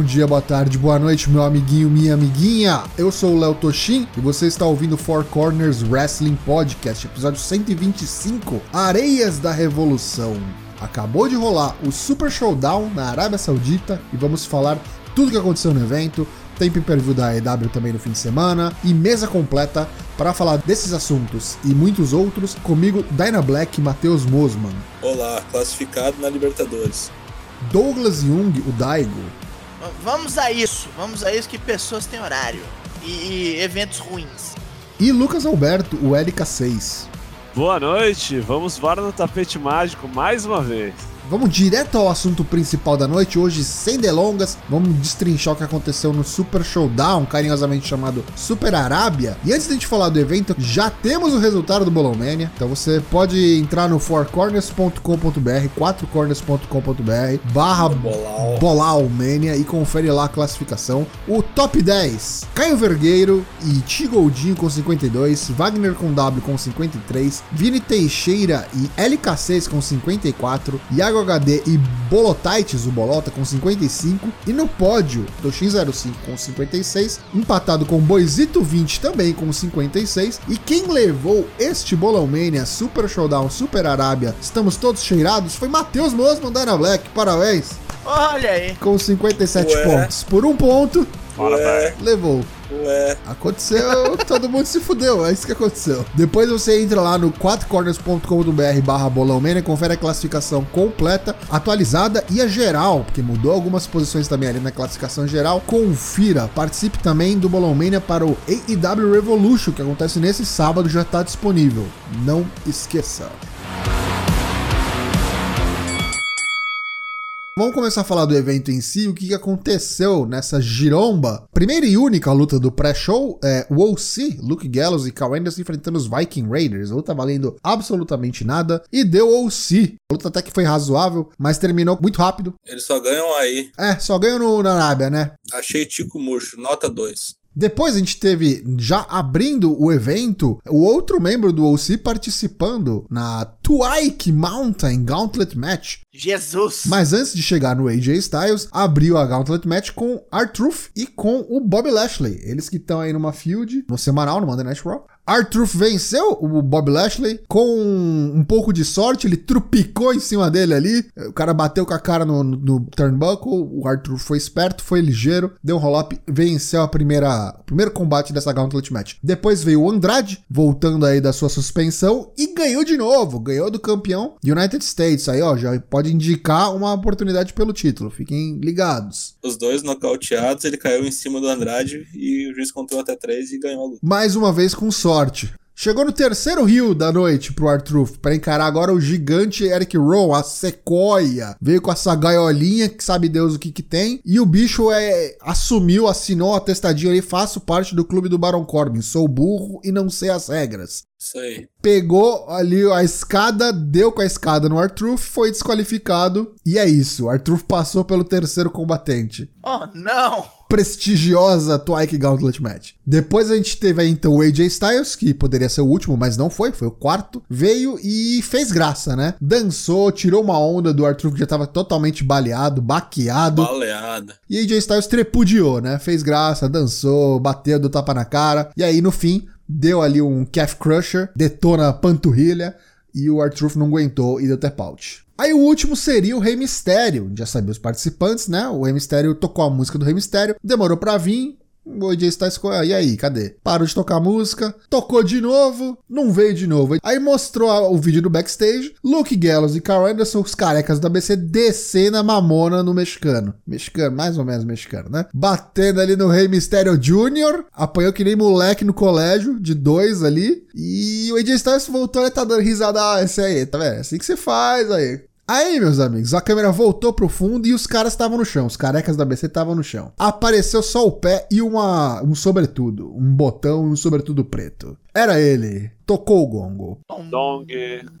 bom dia, boa tarde, boa noite, meu amiguinho, minha amiguinha. Eu sou o Léo Toshin e você está ouvindo Four Corners Wrestling Podcast, episódio 125, Areias da Revolução. Acabou de rolar o Super Showdown na Arábia Saudita e vamos falar tudo que aconteceu no evento, tem pay-per-view da EW também no fim de semana e mesa completa para falar desses assuntos e muitos outros comigo, Dyna Black e Matheus Mosman. Olá, classificado na Libertadores. Douglas Jung, o Daigo. Vamos a isso, vamos a isso que pessoas têm horário e, e eventos ruins. E Lucas Alberto, o LK6. Boa noite, vamos voar no tapete mágico mais uma vez. Vamos direto ao assunto principal da noite, hoje sem delongas, vamos destrinchar o que aconteceu no Super Showdown, carinhosamente chamado Super Arábia. E antes de a gente falar do evento, já temos o resultado do Bolão Mania, então você pode entrar no fourcorners.com.br, quatrocorners.com.br, barra Bolal Mania e confere lá a classificação. O top 10, Caio Vergueiro e Tigoldinho com 52, Wagner com W com 53, Vini Teixeira e LK6 com 54, Iago HD e Bolotaites, o Bolota, com 55. E no pódio, Toshin05 com 56, empatado com Boisito 20 também com 56. E quem levou este Bolão Mania Super Showdown Super Arábia, estamos todos cheirados, foi Matheus Mosman da Black. Parabéns! Olha aí! Com 57 Ué. pontos. Por um ponto, Ué. levou. Ué. Aconteceu, todo mundo se fudeu, é isso que aconteceu. Depois você entra lá no 4corners.com.br barra bolãomania, confere a classificação completa, atualizada e a geral, porque mudou algumas posições também ali na classificação geral. Confira, participe também do Bolãomania para o AEW Revolution, que acontece nesse sábado, já está disponível. Não esqueça. Vamos começar a falar do evento em si, o que aconteceu nessa giromba. Primeira e única luta do pré-show é o OC, Luke Gallows e Carl Anderson enfrentando os Viking Raiders. A luta valendo absolutamente nada e deu OC. A luta até que foi razoável, mas terminou muito rápido. Eles só ganham aí. É, só ganham no, na Arábia, né? Achei Tico Murcho, nota 2. Depois a gente teve, já abrindo o evento, o outro membro do OC participando na Twike Mountain Gauntlet Match. Jesus! Mas antes de chegar no AJ Styles, abriu a Gauntlet Match com R-Truth e com o Bob Lashley. Eles que estão aí numa feud, no semanal, no Monday Night Raw. R-Truth venceu o Bob Lashley com um pouco de sorte, ele trupicou em cima dele ali. O cara bateu com a cara no, no, no turnbuckle, o R-Truth foi esperto, foi ligeiro, deu um roll-up, venceu a primeira, o primeiro combate dessa Gauntlet Match. Depois veio o Andrade, voltando aí da sua suspensão, e ganhou de novo, ganhou do campeão United States. Aí, ó, já pode indicar uma oportunidade pelo título, fiquem ligados. Os dois nocauteados, ele caiu em cima do Andrade e o juiz contou até três e ganhou a luta. Mais uma vez com sorte. Chegou no terceiro rio da noite pro Artruth para encarar agora o gigante Eric Rowe, a sequoia. Veio com essa gaiolinha que sabe Deus o que que tem. E o bicho é assumiu, assinou a testadinha ali, faço parte do clube do Baron Corbin. Sou burro e não sei as regras. Isso aí. Pegou ali a escada, deu com a escada no Artruth, foi desqualificado. E é isso, o Artruth passou pelo terceiro combatente. Oh, não! Prestigiosa Twike Gauntlet Match. Depois a gente teve aí então o AJ Styles, que poderia ser o último, mas não foi, foi o quarto. Veio e fez graça, né? Dançou, tirou uma onda do Arthur que já tava totalmente baleado, baqueado. Baleada. E AJ Styles trepudiou, né? Fez graça, dançou, bateu do tapa na cara. E aí no fim, deu ali um calf crusher, detona a panturrilha e o Arthur não aguentou e deu tap out. Aí o último seria o Rei Mistério. Já sabia os participantes, né? O Rei Mistério tocou a música do Rei Mistério, demorou pra vir. O AJ Styles e aí, cadê? Parou de tocar a música, tocou de novo, não veio de novo. Aí mostrou o vídeo do backstage, Luke Gallows e Carl Anderson, os carecas da ABC, descendo a mamona no mexicano. Mexicano, mais ou menos mexicano, né? Batendo ali no Rei Mistério Jr., apanhou que nem moleque no colégio, de dois ali. E o AJ Styles voltou e tá dando risada. Ah, esse aí, tá vendo? É assim que você faz aí. Aí, meus amigos, a câmera voltou pro fundo e os caras estavam no chão. Os carecas da BC estavam no chão. Apareceu só o pé e uma, um sobretudo. Um botão e um sobretudo preto. Era ele. Tocou o gongo. Dong.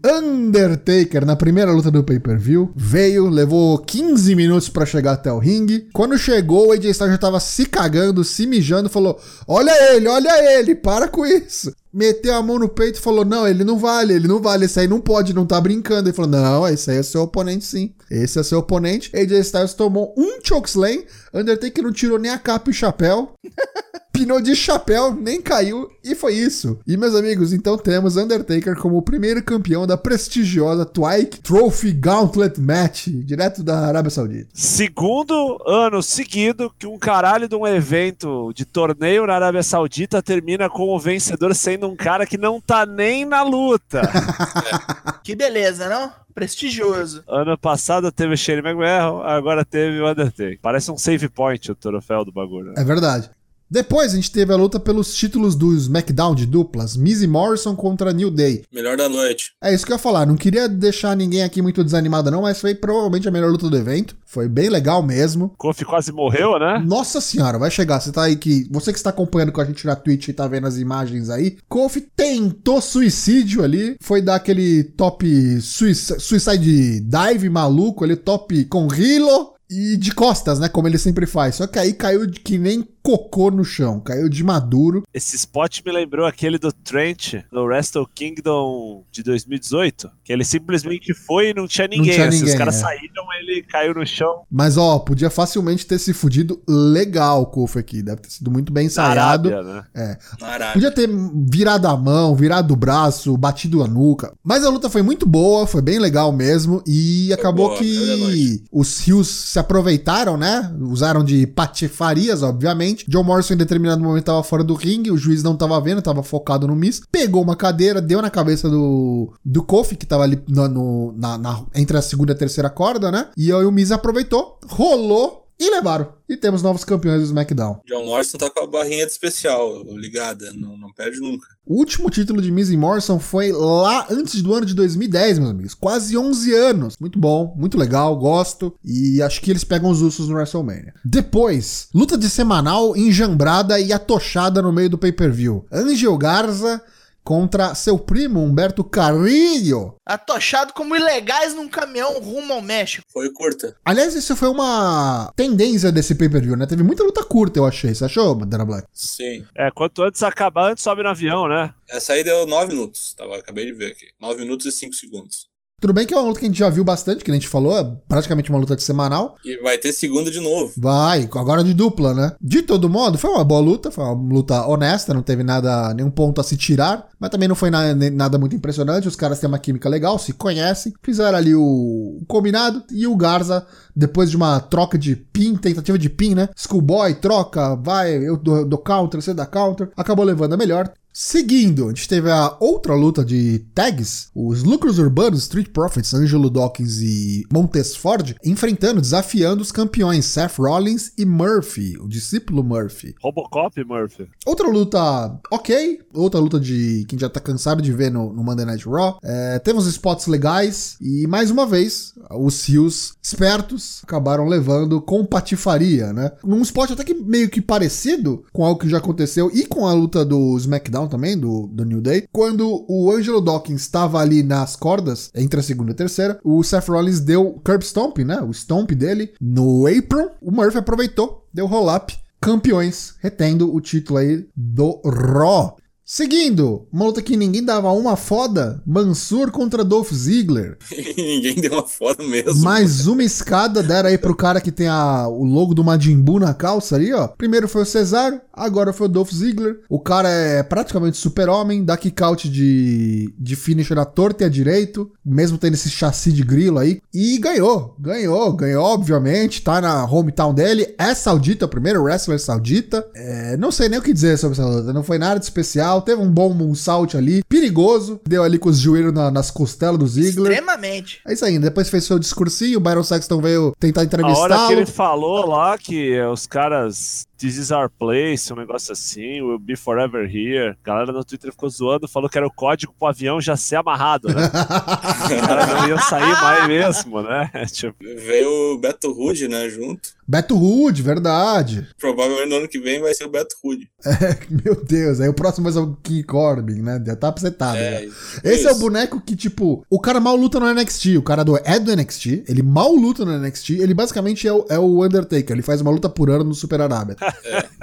Undertaker, na primeira luta do pay-per-view, veio, levou 15 minutos pra chegar até o ringue. Quando chegou, o AJ Styles já tava se cagando, se mijando, falou: Olha ele, olha ele, para com isso. Meteu a mão no peito e falou: Não, ele não vale, ele não vale, esse aí não pode, não tá brincando. Ele falou: Não, esse aí é seu oponente sim. Esse é seu oponente. AJ Styles tomou um chokeslam. Undertaker não tirou nem a capa e o chapéu. Pinou de chapéu, nem caiu, e foi isso. E meus amigos, então temos Undertaker como o primeiro campeão da prestigiosa Twike Trophy Gauntlet Match, direto da Arábia Saudita. Segundo ano seguido que um caralho de um evento de torneio na Arábia Saudita termina com o vencedor sendo um cara que não tá nem na luta. Que beleza, não? Prestigioso. ano passado teve o Shane McMahon, agora teve o Undertaker. Parece um save point o troféu do bagulho. né? É verdade. Depois a gente teve a luta pelos títulos do SmackDown de duplas, Miz e Morrison contra New Day. Melhor da noite. É isso que eu ia falar, não queria deixar ninguém aqui muito desanimado não, mas foi provavelmente a melhor luta do evento. Foi bem legal mesmo. Kofi quase morreu, né? Nossa senhora, vai chegar. Você tá aí que. Você que está acompanhando com a gente na Twitch e tá vendo as imagens aí. Kofi tentou suicídio ali. Foi dar aquele top suic- suicide dive maluco, ali, top com Hilo. E de costas, né? Como ele sempre faz. Só que aí caiu de que nem cocô no chão. Caiu de maduro. Esse spot me lembrou aquele do Trent no Wrestle Kingdom de 2018. Que ele simplesmente foi e não tinha ninguém. tinha assim, ninguém, os caras é. saíram, ele caiu no chão. Mas ó, podia facilmente ter se fudido legal o Kofi aqui. Deve ter sido muito bem ensaiado. Arábia, né? Arábia. Podia ter virado a mão, virado o braço, batido a nuca. Mas a luta foi muito boa, foi bem legal mesmo. E acabou boa, que noite. os rios se aproveitaram, né? Usaram de patifarias, obviamente. John Morrison em determinado momento tava fora do ringue, o juiz não tava vendo, tava focado no Miss. Pegou uma cadeira, deu na cabeça do, do Kofi, que tava ali no- no- na, na- entre a segunda e a terceira corda, né? E aí o Miz aproveitou, rolou e levaram. E temos novos campeões do SmackDown. John Morrison tá com a barrinha de especial ligada, não, não perde nunca. O último título de Miz e Morrison foi lá antes do ano de 2010, meus amigos. Quase 11 anos. Muito bom, muito legal, gosto. E acho que eles pegam os ursos no WrestleMania. Depois, luta de semanal enjambrada e atochada no meio do pay-per-view. Angel Garza contra seu primo Humberto Carrillo. Atochado como ilegais num caminhão rumo ao México. Foi curta. Aliás, isso foi uma tendência desse pay-per-view, né? Teve muita luta curta, eu achei. Você achou, Dana Black? Sim. É, quanto antes acabar, antes sobe no avião, né? Essa aí deu 9 minutos. Tava, acabei de ver aqui. 9 minutos e 5 segundos. Tudo bem que é uma luta que a gente já viu bastante, que a gente falou, é praticamente uma luta de semanal. E vai ter segunda de novo. Vai, agora de dupla, né? De todo modo, foi uma boa luta, foi uma luta honesta, não teve nada, nenhum ponto a se tirar, mas também não foi na- nada muito impressionante. Os caras têm uma química legal, se conhecem, fizeram ali o, o combinado e o Garza, depois de uma troca de pin, tentativa de pin, né? Schoolboy, troca, vai, eu dou, dou counter, você dá counter, acabou levando a melhor. Seguindo, a gente teve a outra luta de tags, os lucros urbanos Street Profits, Angelo Dawkins e Montes Ford, enfrentando, desafiando os campeões Seth Rollins e Murphy, o discípulo Murphy. Robocop, Murphy. Outra luta ok, outra luta de quem já tá cansado de ver no, no Monday Night Raw. É, temos spots legais e mais uma vez os rios espertos acabaram levando com patifaria, né? Num spot até que meio que parecido com algo que já aconteceu e com a luta do SmackDown também, do, do New Day, quando o Angelo Dawkins estava ali nas cordas, entre a segunda e a terceira, o Seth Rollins deu curb stomp, né? O stomp dele no apron, o Murphy aproveitou, deu roll-up campeões, retendo o título aí do Raw. Seguindo, uma luta que ninguém dava uma foda, Mansur contra Dolph Ziggler. Ninguém deu uma foto mesmo. Mais uma escada deram aí pro cara que tem a, o logo do Majin Buu na calça ali, ó. Primeiro foi o Cesaro, agora foi o Dolph Ziggler. O cara é praticamente super-homem, dá kick out de, de finisher à torta e à direito, mesmo tendo esse chassi de grilo aí. E ganhou, ganhou, ganhou, obviamente, tá na hometown dele. É saudita, o primeiro wrestler saudita. É, não sei nem o que dizer sobre essa luta, não foi nada de especial. Teve um bom moonsault ali, perigoso. Deu ali com os joelhos na- nas costelas do Ziggler. Extremamente. É isso aí, depois fez seu discursinho, o Byron Saxton veio tentar A hora que entrevistá-lo. ele falou lá que os caras This is our place, um negócio assim, we'll be forever here. A galera no Twitter ficou zoando, falou que era o código pro avião já ser amarrado, né? Os caras não iam sair mais mesmo, né? Tipo, Veio o Beto Rude, né, junto. Beto Hood, verdade. Provavelmente no ano que vem vai ser o Beto Rude. Meu Deus, aí o próximo vai ser o King Corbin, né? Já tá apresentado. É, já. Esse é o boneco que, tipo, o cara mal luta no NXT. O cara do, é do NXT, ele mal luta no NXT. Ele basicamente é o, é o Undertaker. Ele faz uma luta por ano no Super Arábia.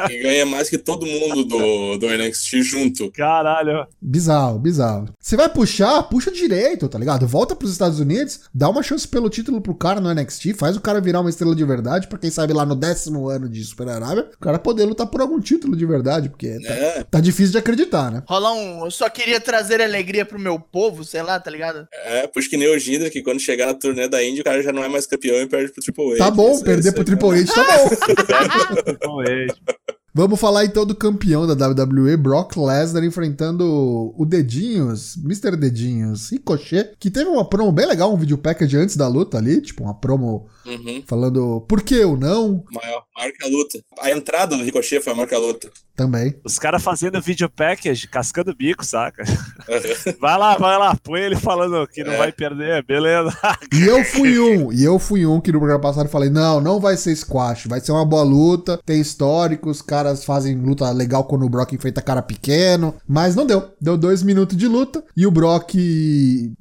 E ganha mais que todo mundo do, do NXT junto. caralho. Bizarro, bizarro. Você vai puxar, puxa direito, tá ligado? Volta pros Estados Unidos, dá uma chance pelo título pro cara no NXT, faz o cara virar uma estrela de verdade, pra quem sabe lá no décimo ano de Super Arábia, o cara poder lutar por algum título de verdade, porque tá, É, tá difícil de acreditar, né? Rolar um. Eu só queria trazer alegria pro meu povo, sei lá, tá ligado? é, puxa que nem o Jinder, que quando chegar na turnê da Indy, o cara já não é mais campeão e perde pro Triple H. Tá bom, Isso- perder pro é- Triple H tá bom. Vamos falar então do campeão da WWE, Brock Lesnar, enfrentando o Dedinhos, Mr. Dedinhos, Ricochet, que teve uma promo bem legal, um video package antes da luta ali, tipo uma promo Uhum. falando por que eu não Maior, marca a luta. A entrada do Ricochet foi a marca a luta. também. Os caras fazendo video package, cascando bico, saca? Vai lá, vai lá, põe ele falando que não É. vai perder, beleza. E eu fui um, e eu fui um que no programa passado falei, não, não vai ser squash, vai ser uma boa luta, tem histórico, os caras fazem luta legal quando o Brock enfrenta cara pequeno, mas não deu. Deu dois minutos de luta e o Brock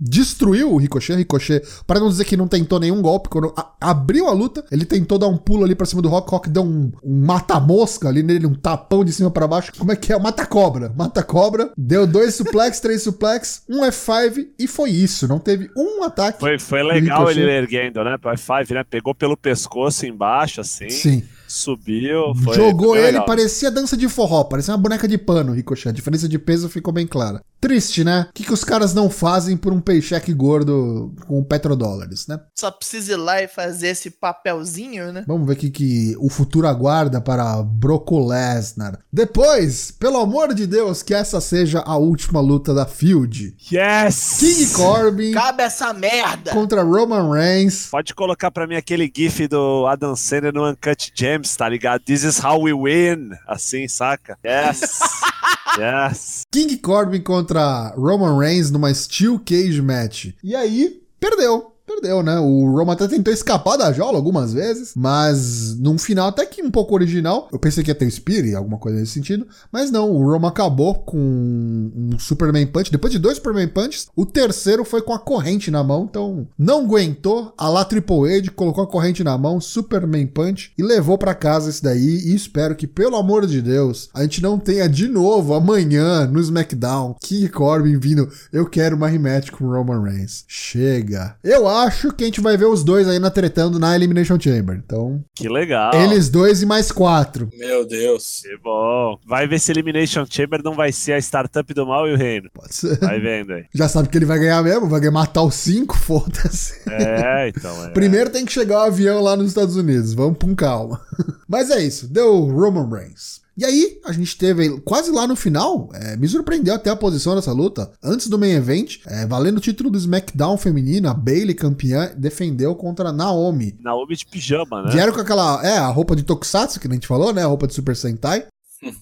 destruiu o Ricochet, Ricochet, para não dizer que não tentou nenhum golpe, quando abriu a luta, ele tentou dar um pulo ali pra cima do Rock, Rock deu um, um mata-mosca ali nele, um tapão de cima pra baixo, como é que é? Mata-cobra, mata-cobra, deu dois suplex, três suplex, um F5 e foi isso, não teve um ataque. Foi, foi legal ele erguendo, né? Pro F5, né? Pegou pelo pescoço embaixo, assim. Sim. Subiu. Foi, Jogou foi ele, legal. parecia dança de forró, parecia uma boneca de pano, Ricochet. A diferença de peso ficou bem clara. Triste, né? O que, que os caras não fazem por um paycheck gordo com petrodólares, né? Só precisa ir lá e fazer esse papelzinho, né? Vamos ver o que, que o futuro aguarda para Broco Lesnar. Depois, pelo amor de Deus, que essa seja a última luta da Field. Yes! King Corbin Cabe essa merda! contra Roman Reigns. Pode colocar pra mim aquele gif do Adam Sandler no Uncut Gems, tá ligado? This is how we win. Assim, saca? Yes! yes! King Corbin contra Roman Reigns numa Steel Cage Match. E aí, perdeu. Perdeu, né? O Roman até tentou escapar da jaula algumas vezes, mas num final até que um pouco original. Eu pensei que ia ter o Spear, alguma coisa nesse sentido, mas não. O Roman acabou com um Superman Punch. Depois de dois Superman Punches, o terceiro foi com a corrente na mão, então não aguentou. A lá Triple H colocou a corrente na mão, Superman Punch, e levou pra casa esse daí. E espero que, pelo amor de Deus, a gente não tenha de novo amanhã no SmackDown King Corbin vindo. Eu quero uma rematch com Roman Reigns. Chega. Eu acho que a gente vai ver os dois aí na tretando na Elimination Chamber. Então, Que legal. eles dois e mais quatro. Meu Deus. Que bom. Vai ver se Elimination Chamber não vai ser a startup do mal e o reino. Pode ser. Vai vendo aí. Já sabe que ele vai ganhar mesmo, vai ganhar matar os cinco, foda-se. É, então. É. Primeiro tem que chegar o avião lá nos Estados Unidos. Vamos com calma. Mas é isso. Deu Roman Reigns. E aí, a gente teve quase lá no final. é, me surpreendeu até a posição dessa luta. Antes do main event, é, valendo o título do SmackDown feminino, a Bailey, campeã, defendeu contra a Naomi. Naomi de pijama, né? Vieram com aquela. É, a roupa de Tokusatsu, que a gente falou, né? A roupa de Super Sentai.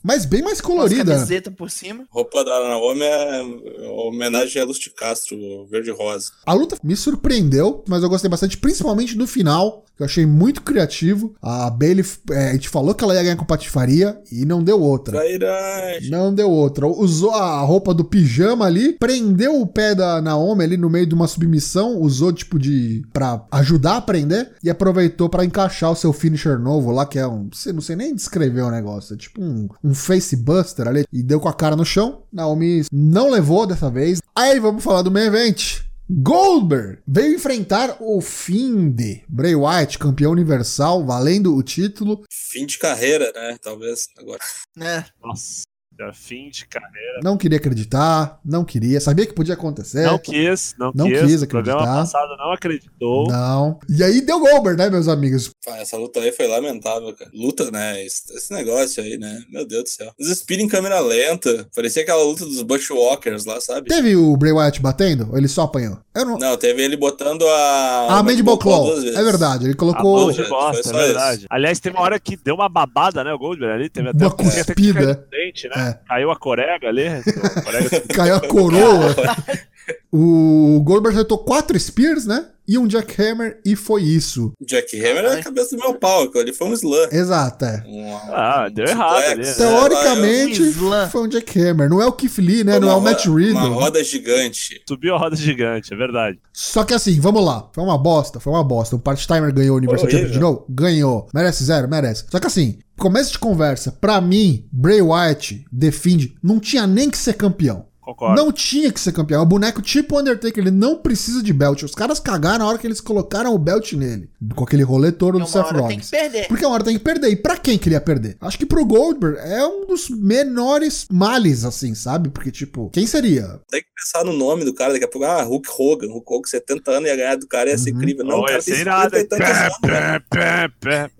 Mas bem mais colorida. camiseta por cima. Roupa da Naomi é homenagem a Luz de Castro, verde e rosa. A luta me surpreendeu, mas eu gostei bastante, principalmente no final, que eu achei muito criativo. A Bailey, é, a gente falou que ela ia ganhar com patifaria e não deu outra. Trairagem. Não deu outra. Usou a roupa do pijama ali, prendeu o pé da Naomi ali no meio de uma submissão, usou tipo de pra ajudar a prender e aproveitou pra encaixar o seu finisher novo lá, que é um, você não sei nem descrever o negócio, é tipo um, um face buster ali e deu com a cara no chão. Naomi não levou dessa vez. Aí vamos falar do main event. Goldberg veio enfrentar o Find, Bray Wyatt, campeão universal, valendo o título. Fim de carreira, né? Talvez agora. né? Nossa. Já fim de carreira. Não queria acreditar, não queria, sabia que podia acontecer. Não quis, não, Não quis. quis programa acreditar. passado não acreditou. Não. E aí deu Goldberg, né, meus amigos? Essa luta aí foi lamentável, cara. Luta, né? Esse, negócio aí, né? Meu Deus do céu. Os speed em câmera lenta. Parecia aquela luta dos Bushwalkers lá, sabe? Teve o Bray Wyatt batendo ou ele só apanhou? Eu não. Não, teve ele botando a. Ah, Mandible Claw. duas vezes. É verdade, ele A colocou mão de bosta, é verdade. Aliás, tem uma hora que deu uma babada, né? O Goldberg ali. Teve até Uma teve até que cuspida. no dente, né? Caiu a corega ali. caiu a coroa. o Goldberg acertou quatro Spears, né? E um Jackhammer e foi isso. Jack Hammer é a cabeça do meu pau. aquilo Ali foi um slam. Exato, é. Um- Ah, deu errado ali, né? Teoricamente Um foi um Jackhammer. Não é o Keith Lee, né? Não é o Matt Riddle. Uma roda gigante. Subiu a roda gigante, é verdade. Só que assim, vamos lá. Foi uma bosta, foi uma bosta. O part-timer ganhou o Universal Foi Champion de novo? Ganhou. Merece zero? Merece. Só que assim, começo de conversa. Pra mim, Bray Wyatt defende, não tinha nem que ser campeão. Concordo. Não tinha que ser campeão. É um boneco tipo Undertaker, ele não precisa de belt. Os caras cagaram na hora que eles colocaram o belt nele. Com aquele rolê todo do Uma Seth Rollins. que. Porque uma hora tem que perder. E pra quem queria perder? Acho que pro Goldberg é um dos menores males, assim, sabe? Porque, tipo, quem seria? Tem que pensar no nome do cara. Daqui a pouco, ah, Hulk Hogan. Hulk Hogan, 70 anos, ia ganhar do cara, ia ser Uhum. incrível. Não, Não, o cara ia tem ser irado. 50 e tantos anos, né? Pé, pé, pé.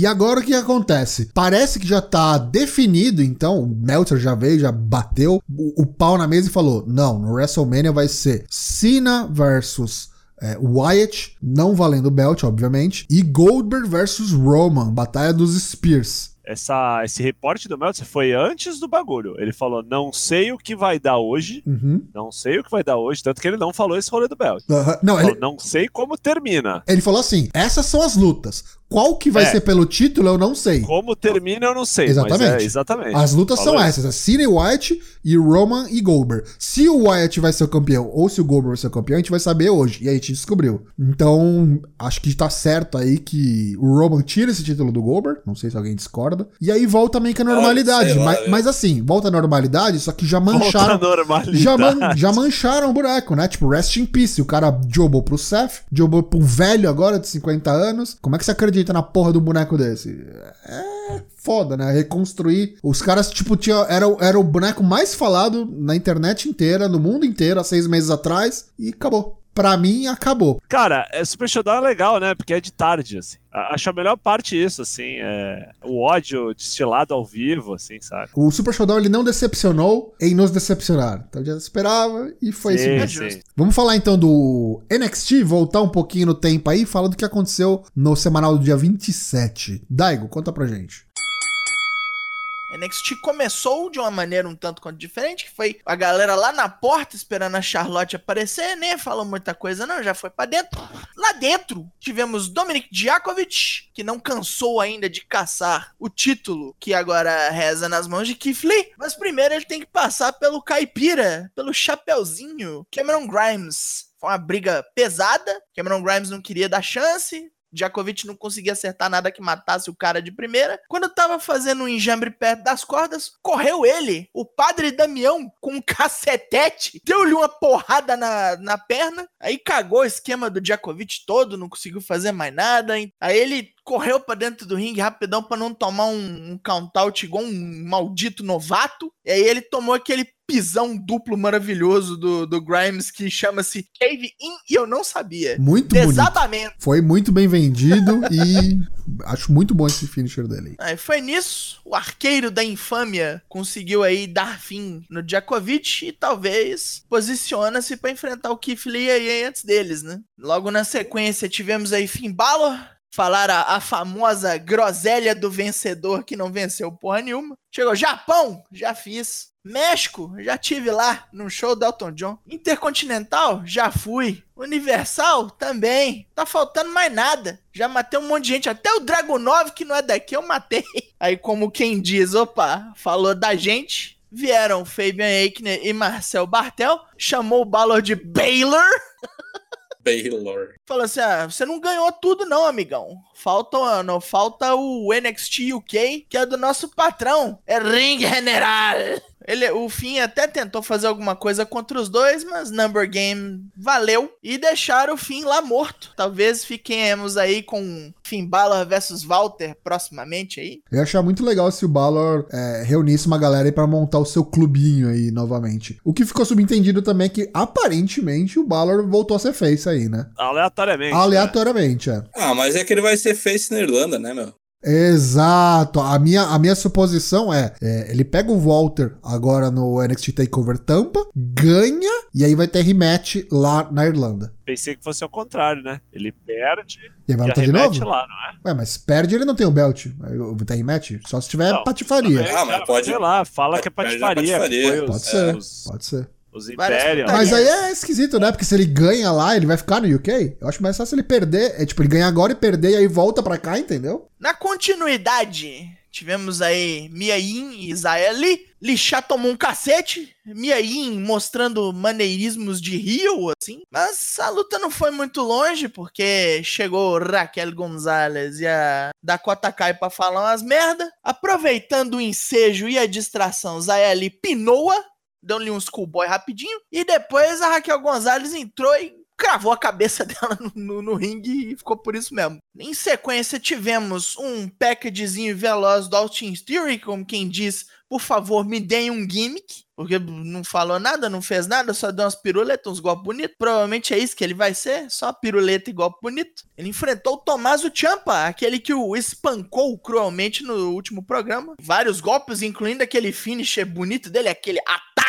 E agora o que acontece? Parece que já tá definido, então, o Meltzer já veio, já bateu o, o pau na mesa e falou: não, no WrestleMania vai ser Cena versus. é, Wyatt, não valendo o belt, obviamente, e Goldberg versus Roman, batalha dos Spears. Essa, esse reporte do Meltzer foi antes do bagulho. Ele falou: não sei o que vai dar hoje. Uhum. Não sei o que vai dar hoje. Tanto que ele não falou esse rolê do Belt. Aham. Não, ele, Falou, não sei como termina. ele falou assim: essas são as lutas. Qual que vai É. ser pelo título, eu não sei. Como termina, eu não sei. Exatamente. Mas é, exatamente. As lutas Falou são isso. essas: é Cena e Wyatt e Roman e Goldberg. Se o Wyatt vai ser o campeão ou se o Goldberg vai ser o campeão, a gente vai saber hoje. E aí a gente descobriu. Então, acho que tá certo aí que o Roman tira esse título do Goldberg. Não sei se alguém discorda. E aí volta meio que a normalidade. lá, mas, mas assim, volta à normalidade, só que já Volta à mancharam. normalidade. Já, man- já mancharam o buraco, né? Tipo, rest in peace. O cara jobou pro Seth, jobou pro velho agora de 50 anos. Como é que você acredita na porra do boneco desse? É foda, né? Reconstruir. Os caras, tipo, tinha, era, era o boneco mais falado na internet inteira, no mundo inteiro, há seis meses atrás, e acabou. Pra mim, acabou. Cara, é, Super Showdown é legal, né? Porque é de tarde, assim. Acho a melhor parte isso, assim. É o ódio destilado ao vivo, assim, sabe? O Super Showdown ele não decepcionou em nos decepcionar. Então já esperava e foi isso Sim, mesmo. sim. Vamos falar então do NXT, voltar um pouquinho no tempo aí, falar do que aconteceu no semanal do dia 27. Daigo, conta pra gente. NXT começou de uma maneira um tanto quanto diferente, que foi a galera lá na porta esperando a Charlotte aparecer, nem falou muita coisa não, já foi pra dentro. Lá dentro tivemos Dominic Djakovic, que não cansou ainda de caçar o título que agora reza nas mãos de Keith Lee, mas primeiro ele tem que passar pelo caipira, pelo chapeuzinho, Cameron Grimes. Foi uma briga pesada, Cameron Grimes não queria dar chance, Djokovic não conseguia acertar nada que matasse o cara de primeira. Quando tava fazendo um enjambre perto das cordas, correu ele, o padre Damião, com um cacetete, deu-lhe uma porrada na, na perna, aí cagou o esquema do Djokovic todo, não conseguiu fazer mais nada. Aí ele correu pra dentro do ringue rapidão pra não tomar um, um count-out igual um maldito novato. E aí ele tomou aquele pisão duplo maravilhoso do, do Grimes que chama-se Cave In e eu não sabia. Muito bonito. Desabamento. Foi muito bem vendido e acho muito bom esse finisher dele. Aí foi nisso, o arqueiro da infâmia conseguiu aí dar fim no Djokovic e talvez posiciona-se pra enfrentar o Keith Lee aí antes deles, né? Logo na sequência tivemos aí Finn Balor, falar a, a famosa groselha do vencedor que não venceu porra nenhuma. Chegou Japão, já fiz. México, já tive lá no show do Elton John. Intercontinental, já fui. Universal, também. Tá faltando mais nada. Já matei um monte de gente. Até o Dragunov, que não é daqui, eu matei. Aí, como quem diz, opa, falou da gente. Vieram Fabian Eichner e Marcel Bartel. Chamou o Balor de Baylor. Baylor. Falou assim: ah, você não ganhou tudo, não, amigão. Falta, não, falta o NXT UK, que é do nosso patrão. É Ring General. Ele, o Finn até tentou fazer alguma coisa contra os dois, mas Number Game valeu e deixaram o Finn lá morto. Talvez fiquemos aí com Finn Balor versus Walter proximamente aí. Eu ia achar muito legal se o Balor é, reunisse uma galera aí pra montar o seu clubinho aí novamente. O que ficou subentendido também é que aparentemente o Balor voltou a ser face aí, né? Aleatoriamente. né? Aleatoriamente, é. Ah, mas é que ele vai ser face na Irlanda, né, meu? Exato. A minha, a minha suposição é, é, ele pega o Walter agora no NXT Takeover Tampa, ganha e aí vai ter rematch lá na Irlanda. Pensei que fosse ao contrário, né? Ele perde E vai lutar de arremete novo? lá, não é? Ué, mas perde ele não tem o belt. Ter rematch? Só se tiver Não, patifaria. também, Ah, mas pode- Sei lá, fala que é pode- patifaria. pode- que foi Pode ser, Os, pode ser. Os putarias. Mas aí é esquisito, né? Porque se ele ganha lá, ele vai ficar no UK. Eu acho mais fácil ele perder. É tipo, ele ganha agora e perder e aí volta pra cá, entendeu? Na continuidade, tivemos aí Mia Yin e Lee. Lixá tomou um cacete. Mia Yin mostrando maneirismos de Rio, assim. Mas a luta não foi muito longe, porque chegou Raquel Gonzalez e a Dakota Kai pra falar umas merda. Aproveitando o ensejo e a distração, Isaiah Lee Deu-lhe um schoolboy rapidinho. E depois a Raquel Gonzalez entrou e cravou a cabeça dela no, no, no ringue e ficou por isso mesmo. Em sequência, tivemos um packagezinho veloz do Austin Theory, como quem diz, por favor, me deem um gimmick. Porque não falou nada, não fez nada, só deu umas piruletas, uns golpes bonitos. Provavelmente é isso que ele vai ser, só piruleta e golpe bonito. Ele enfrentou o Tommaso Ciampa, aquele que o espancou cruelmente no último programa. Vários golpes, incluindo aquele finisher bonito dele, aquele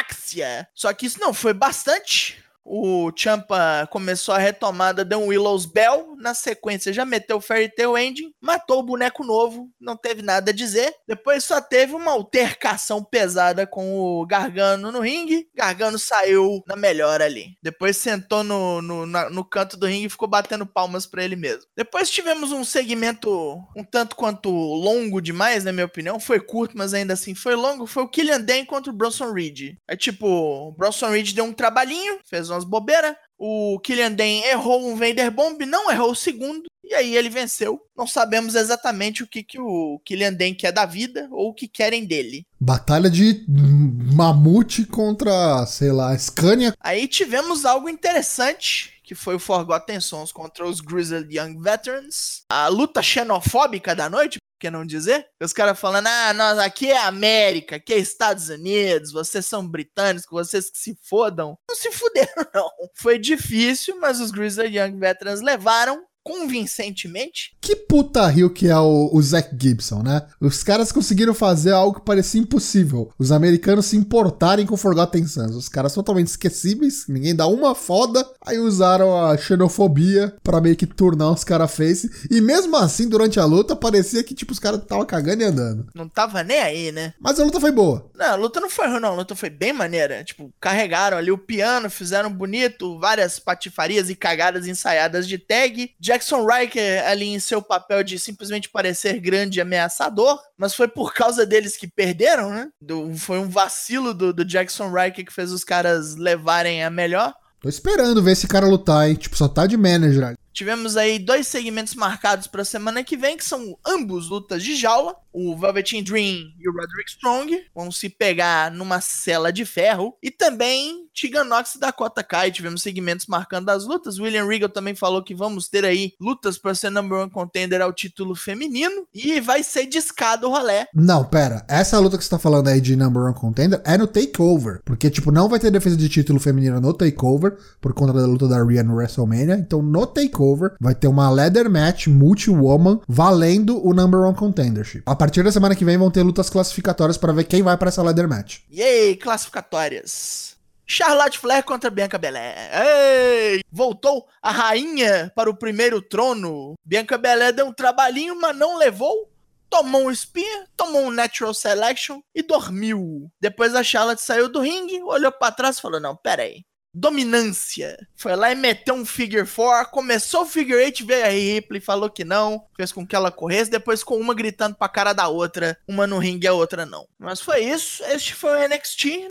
Ataxia. Só que isso não foi bastante. O Champa começou a retomada, deu um Willow's Bell. Na sequência, já meteu o Fairy Tail Ending, matou o boneco novo, não teve nada a dizer. Depois só teve uma altercação pesada com o Gargano no ringue. Gargano saiu na melhor ali. Depois sentou no, no, na- no canto do ringue e ficou batendo palmas pra ele mesmo. Depois tivemos um segmento um tanto quanto longo demais, na minha opinião. Foi curto, mas ainda assim foi longo. Foi o Killian Dane contra o Bronson Reed. É tipo, o Bronson Reed deu um trabalhinho, fez umas bobeiras. O Killian Dane errou um Vader Bomb, não errou o segundo. E aí ele venceu. Não sabemos exatamente o que, que o Killian Dane quer da vida ou o que querem dele. Batalha de mamute contra, sei lá, Scania. Aí tivemos algo interessante, que foi o Forgotten Sons contra os Grizzled Young Veterans. A luta xenofóbica da noite, que não dizer? Os caras falando, ah, nós aqui é América, aqui é Estados Unidos, vocês são britânicos, vocês que se fodam. Não se fuderam, não. Foi difícil, mas os Grizzled Young Veterans levaram convincentemente. Que puta rio que é o, o Zack Gibson, né? Os caras conseguiram fazer algo que parecia impossível. Os americanos se importarem com Forgotten Sons. Os caras totalmente esquecíveis, ninguém dá uma foda. Aí usaram a xenofobia pra meio que turnar os caras face. E mesmo assim, durante a luta, parecia que tipo os caras estavam cagando e andando. Não tava nem aí, né? Mas a luta foi boa. Não, a luta não foi ruim, não. A luta foi bem maneira. Tipo, carregaram ali o piano, fizeram bonito, várias patifarias e cagadas ensaiadas de tag. Jackson Riker ali em seu papel de simplesmente parecer grande e ameaçador. Mas foi por causa deles que perderam, né? Do- foi um vacilo do, do Jackson Riker que fez os caras levarem a melhor. Tô esperando ver esse cara lutar, hein? Tipo, só tá de manager. Tivemos aí dois segmentos marcados pra semana que vem, que são ambos lutas de jaula. O Velveteen Dream e o Roderick Strong vão se pegar numa cela de ferro. E também Tegan Nox e Dakota Kai. Tivemos segmentos marcando as lutas. William Regal também falou que vamos ter aí lutas pra ser number one contender ao título feminino. E vai ser discado o rolé. Não, pera. Essa luta que você tá falando aí de number one contender é no Takeover. Porque, tipo, não vai ter defesa de título feminina no Takeover, por conta da luta da Rhea no WrestleMania. Então, no Takeover, vai ter uma leather match multi-woman valendo o number one contendership. A partir da semana que vem vão ter lutas classificatórias pra ver quem vai pra essa leather match. Yay, classificatórias. Charlotte Flair contra Bianca Belair. Ei! Voltou a rainha para o primeiro trono. Bianca Belair deu um trabalhinho, mas não levou. Tomou um spear, tomou um natural selection e dormiu. Depois a Charlotte saiu do ringue, olhou pra trás e falou: Não, pera aí. Dominância. Foi lá e meteu um figure 4. Começou o figure 8, veio a Ripley, falou que não. Fez com que ela corresse. Depois com uma gritando pra cara da outra. Uma no ringue e a outra não. Mas foi isso. Este foi o NXT.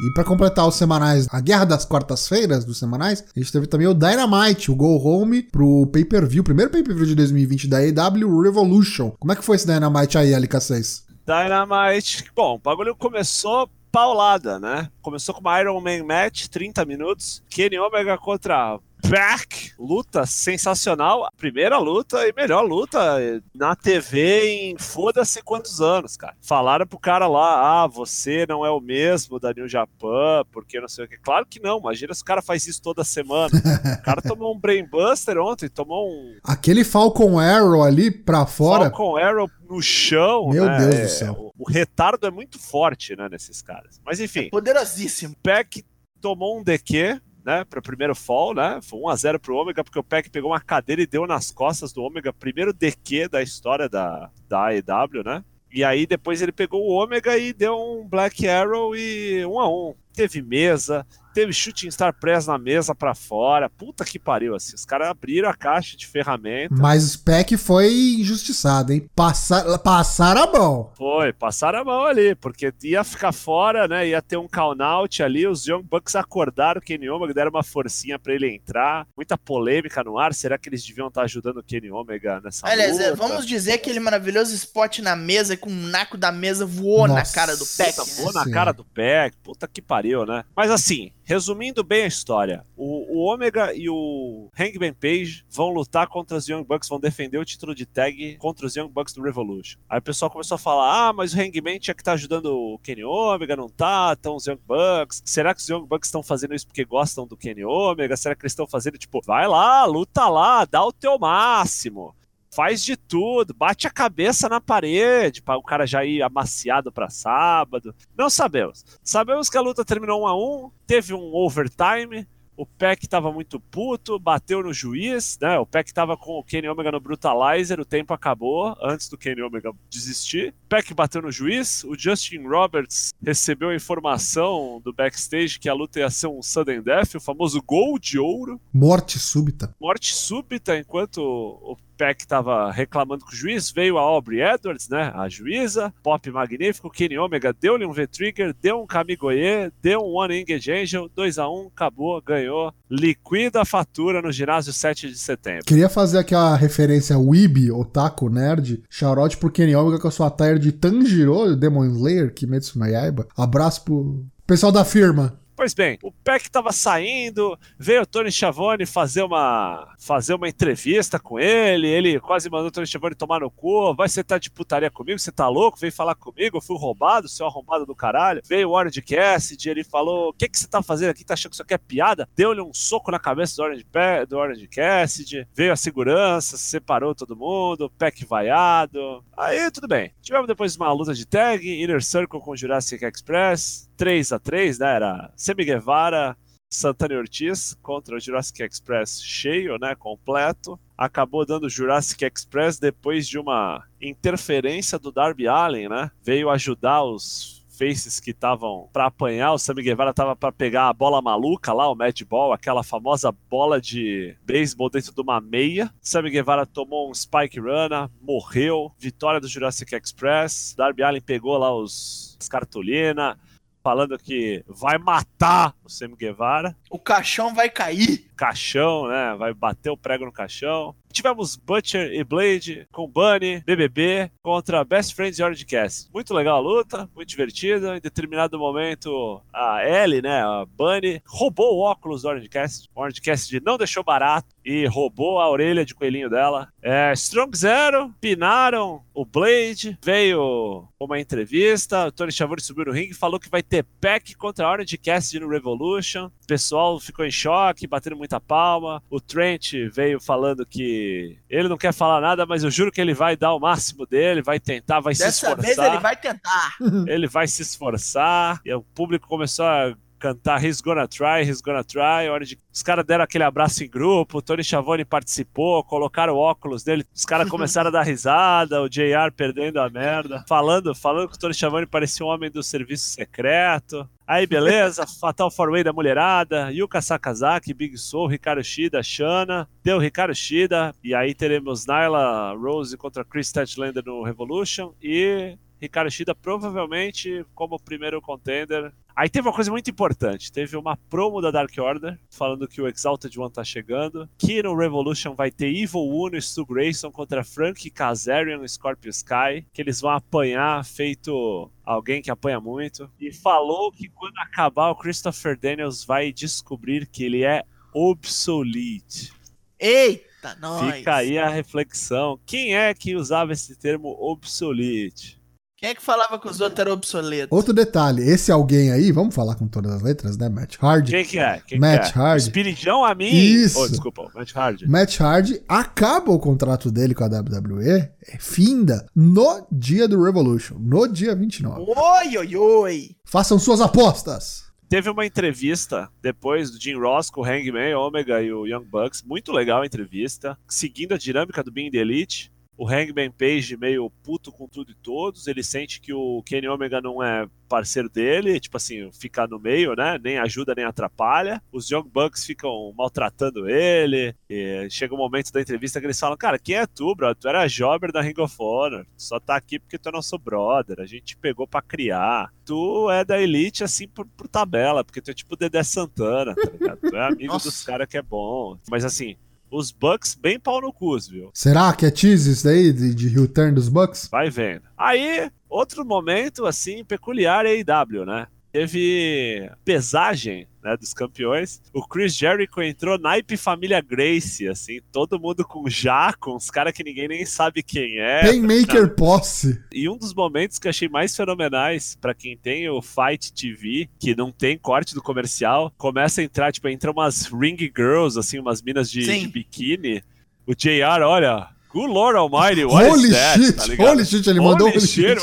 E pra completar os semanais, a guerra das quartas-feiras dos semanais, a gente teve também o Dynamite, o Go Home pro pay-per-view, primeiro pay-per-view de 2020 da AW Revolution. Como é que foi esse Dynamite aí, LK6? Dynamite. Bom, o bagulho começou paulada, né? Começou com uma Iron Man match, 30 minutos. Kenny Omega contra Back, luta sensacional. Primeira luta e melhor luta na TV em foda-se quantos anos, cara. Falaram pro cara lá, ah, você não é o mesmo da New Japan, porque não sei o que. Claro que não, imagina se o cara faz isso toda semana. o cara tomou um Brainbuster ontem, tomou um. Aquele Falcon Arrow ali pra fora. Falcon Arrow no chão. Meu né? Deus do É, céu. O, o retardo é muito forte, né, nesses caras. Mas enfim, Poderosíssimo. Peck tomou um DQ, né, para o primeiro fall, né? Foi 1 a 0 pro Ômega, porque o Peck pegou uma cadeira e deu nas costas do Ômega, primeiro DQ da história da, da AEW, né? E aí depois ele pegou o Ômega e deu um Black Arrow e 1 a 1. Teve mesa, teve Shooting Star Press na mesa pra fora. Puta que pariu, assim. Os caras abriram a caixa de ferramenta. Mas o Spec foi injustiçado, hein? Passar, passaram a mão. Foi, passaram a mão ali, porque ia ficar fora, né? Ia ter um count-out ali. Os Young Bucks acordaram o Kenny Omega, deram uma forcinha pra ele entrar. Muita polêmica no ar. Será que eles deviam estar ajudando o Kenny Omega nessa Aliás, luta? é, vamos dizer aquele maravilhoso spot na mesa com o naco da mesa voou na Nossa. cara do Peck. Puta, né? voou na cara do Peck. Puta que pariu, né? Mas assim, resumindo bem a história, o, o Omega e o Hangman Page vão lutar contra os Young Bucks, vão defender o título de tag contra os Young Bucks do Revolution. Aí o pessoal começou a falar: ah, mas o Hangman tinha que estar ajudando o Kenny Omega, não tá? Então os Young Bucks. Será que os Young Bucks estão fazendo isso porque gostam do Kenny Omega? Será que eles estão fazendo tipo, vai lá, luta lá, dá o teu máximo? Faz de tudo, bate a cabeça na parede para o cara já ir amaciado para sábado. Não sabemos. Sabemos que a luta terminou 1 a 1, teve um overtime. O Peck tava muito puto, bateu no juiz, né? O Peck tava com o Kenny Omega no Brutalizer, o tempo acabou antes do Kenny Omega desistir. O Peck bateu no juiz, o Justin Roberts recebeu a informação do backstage que a luta ia ser um sudden death, o famoso gol de ouro Morte súbita. morte súbita enquanto o Peck tava reclamando com o juiz, veio a Aubrey Edwards, né, a juíza, Pop Magnífico, Kenny Omega deu-lhe um V-Trigger, deu um Kamigoye, deu um One Engage Angel, 2x1, acabou, ganhou, liquida a fatura no ginásio 7 de setembro. Queria fazer aqui a referência Weeb, Otaku Nerd. Shoutout pro Kenny Omega com a sua attire de Tanjiro, Demon Slayer, Kimetsu no Yaiba. Abraço pro pessoal da firma. Pois bem, o Peck tava saindo, veio o Tony Schiavone fazer uma, fazer uma entrevista com ele, ele quase mandou o Tony Schiavone tomar no cu, vai você tá de putaria comigo, você tá louco, veio falar comigo, eu fui roubado, seu arrombado do caralho. Veio o Orange Cassidy, ele falou, o que que você tá fazendo aqui, tá achando que isso aqui é piada? Deu-lhe um soco na cabeça do Orange, Pe- do Orange Cassidy, veio a segurança, separou todo mundo, Peck vaiado, aí tudo bem. Tivemos depois uma luta de tag, Inner Circle com Jurassic Express, 3 a 3 né, era Semi Guevara, Santana Ortiz contra o Jurassic Express cheio, né, completo. Acabou dando Jurassic Express depois de uma interferência do Darby Allen, né? Veio ajudar os faces que estavam para apanhar, o Sammy Guevara tava para pegar a bola maluca lá, o Mad Ball, aquela famosa bola de beisebol dentro de uma meia. Sammy Guevara tomou um Spike Runner, morreu. Vitória do Jurassic Express. Darby Allen pegou lá os as cartolina, falando que vai matar o Sammy Guevara. O caixão vai cair. Caixão, né? Vai bater o prego no caixão. Tivemos Butcher e Blade com Bunny, BBB contra Best Friends e Orange Cassidy. Muito legal a luta, muito divertida. Em determinado momento, a Ellie, né, a Bunny, roubou o óculos do Orange Cassidy. O Orange Cassidy não deixou barato e roubou a orelha de coelhinho dela. É, Strong Zero, pinaram o Blade, veio uma entrevista, o Tony Schiavone subiu no ringue e falou que vai ter pack contra a Orange Cassidy no Revolution. O pessoal ficou em choque, batendo muita palma. O Trent veio falando que ele não quer falar nada, mas eu juro que ele vai dar o máximo dele, vai tentar, vai se Dessa esforçar vez ele vai tentar. ele vai se esforçar. E o público começou a cantar He's Gonna Try, He's Gonna Try. Hora de... Os caras deram aquele abraço em grupo, o Tony Schiavone participou, colocaram o óculos dele, os caras começaram a dar risada, o JR perdendo a merda, falando, falando que o Tony Schiavone parecia um homem do serviço secreto. Aí, beleza, Fatal Four Way da mulherada, Yuka Sakazaki, Big Soul, Ricardo Shida, Shana, deu Ricardo Shida, e aí teremos Nyla Rose contra Chris Statlander no Revolution, e Ricardo Shida provavelmente como primeiro contender Aí teve uma coisa muito importante. Teve uma promo da Dark Order falando que o Exalted One tá chegando. Que no Revolution vai ter Evil Uno e Stu Grayson contra Frank Kazarian e Scorpio Sky. Que eles vão apanhar feito alguém que apanha muito. E falou que quando acabar o Christopher Daniels vai descobrir que ele é obsolete. Eita, nós. Fica aí a reflexão. Quem é que usava esse termo obsolete? Quem é que falava que os outros eram obsoletos? Outro detalhe, esse alguém aí, vamos falar com todas as letras, né? Matt Hardy. Quem que é? Quem Matt que é? Hardy. Espiridão a mim? Isso. Oh, desculpa, Matt Hardy. Matt Hardy acaba o contrato dele com a WWE, é finda, no dia do Revolution, no dia 29. Oi, oi, oi. Façam suas apostas. Teve uma entrevista depois do Jim Ross com o Hangman, Omega e o Young Bucks. Muito legal a entrevista. Seguindo a dinâmica do Being the Elite. O Hangman Page meio puto com tudo e todos. Ele sente que o Kenny Omega não é parceiro dele, tipo assim, fica no meio, né? Nem ajuda nem atrapalha. Os Young Bucks ficam maltratando ele. E chega um momento da entrevista que eles falam: Cara, quem é tu, brother? Tu era jobber da Ring of Honor. Tu só tá aqui porque tu é nosso brother. A gente te pegou pra criar. Tu é da Elite assim por, por tabela, porque tu é tipo Dedé Santana, tá ligado? Tu é amigo Nossa. dos caras que é bom. Mas assim. Os Bucks bem pau no cus, viu? Será que é tease isso daí, de, de heel turn dos Bucks? Vai vendo. Aí, outro momento, assim, peculiar é AEW, né? Teve pesagem, né, dos campeões. O Chris Jericho entrou naipe família Grace, assim, todo mundo com já, com os caras que ninguém nem sabe quem é. Painmaker Posse. E um dos momentos que eu achei mais fenomenais, pra quem tem o Fight TV, que não tem corte do comercial, começa a entrar, tipo, entra umas ring girls, assim, umas minas de, de biquíni. O JR, olha, good Lord Almighty, what Holy is that? shit, tá ligado? holy shit, ele mandou Holy shit?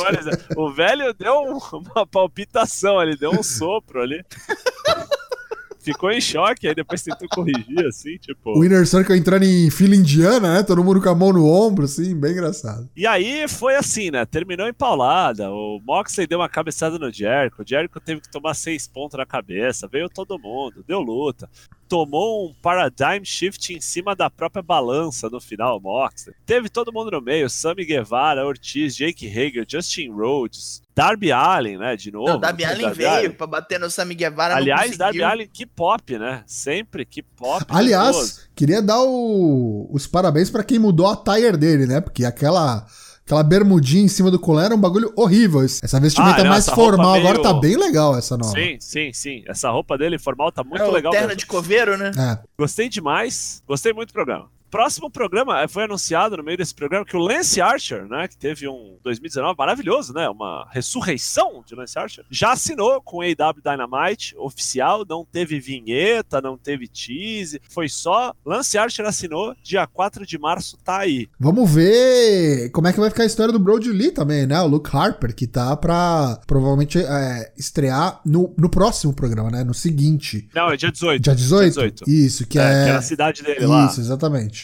O velho deu um- uma palpitação, ele deu um sopro ali. Ficou em choque, aí depois tentou corrigir, assim, tipo. O Inner Circle entrando em fila indiana, né? Todo mundo com a mão no ombro, assim, bem engraçado. E aí foi assim, né? Terminou em paulada. O Moxley deu uma cabeçada no Jericho. O Jericho teve que tomar seis pontos na cabeça. Veio todo mundo, deu luta. Tomou um paradigm shift em cima da própria balança no final, Moxley. Teve todo mundo no meio: Sammy Guevara, Ortiz, Jake Hager, Justin Rhodes, Darby Allin, né? De novo. Não, Darby Allin veio pra bater no Sammy Guevara. Aliás. Darby Allin, que pop, né? Sempre que pop. Aliás, queria dar o- os parabéns pra quem mudou a tire dele, né? Porque aquela, aquela bermudinha em cima do colã era um bagulho horrível. Essa vestimenta Ah, não, mais formal agora meio- tá bem legal, essa nova. Sim, sim, sim. Essa roupa dele formal tá muito é legal terno mesmo. de coveiro, né? É. Gostei demais, gostei muito do programa. Próximo programa, eh, foi anunciado no meio desse programa que o Lance Archer, né, que teve um 2019 maravilhoso, né, uma ressurreição de Lance Archer, já assinou com o AW Dynamite oficial, não teve vinheta, não teve tease, foi só Lance Archer assinou, dia 4 de março tá aí. Vamos ver como é que vai ficar a história do Brody Lee também, né? O Luke Harper, que tá pra provavelmente é, estrear no, no próximo programa, né? No seguinte. Não, é dia 18. Dia 18? 18. Isso, que É, é. que é na cidade dele lá. Isso, exatamente.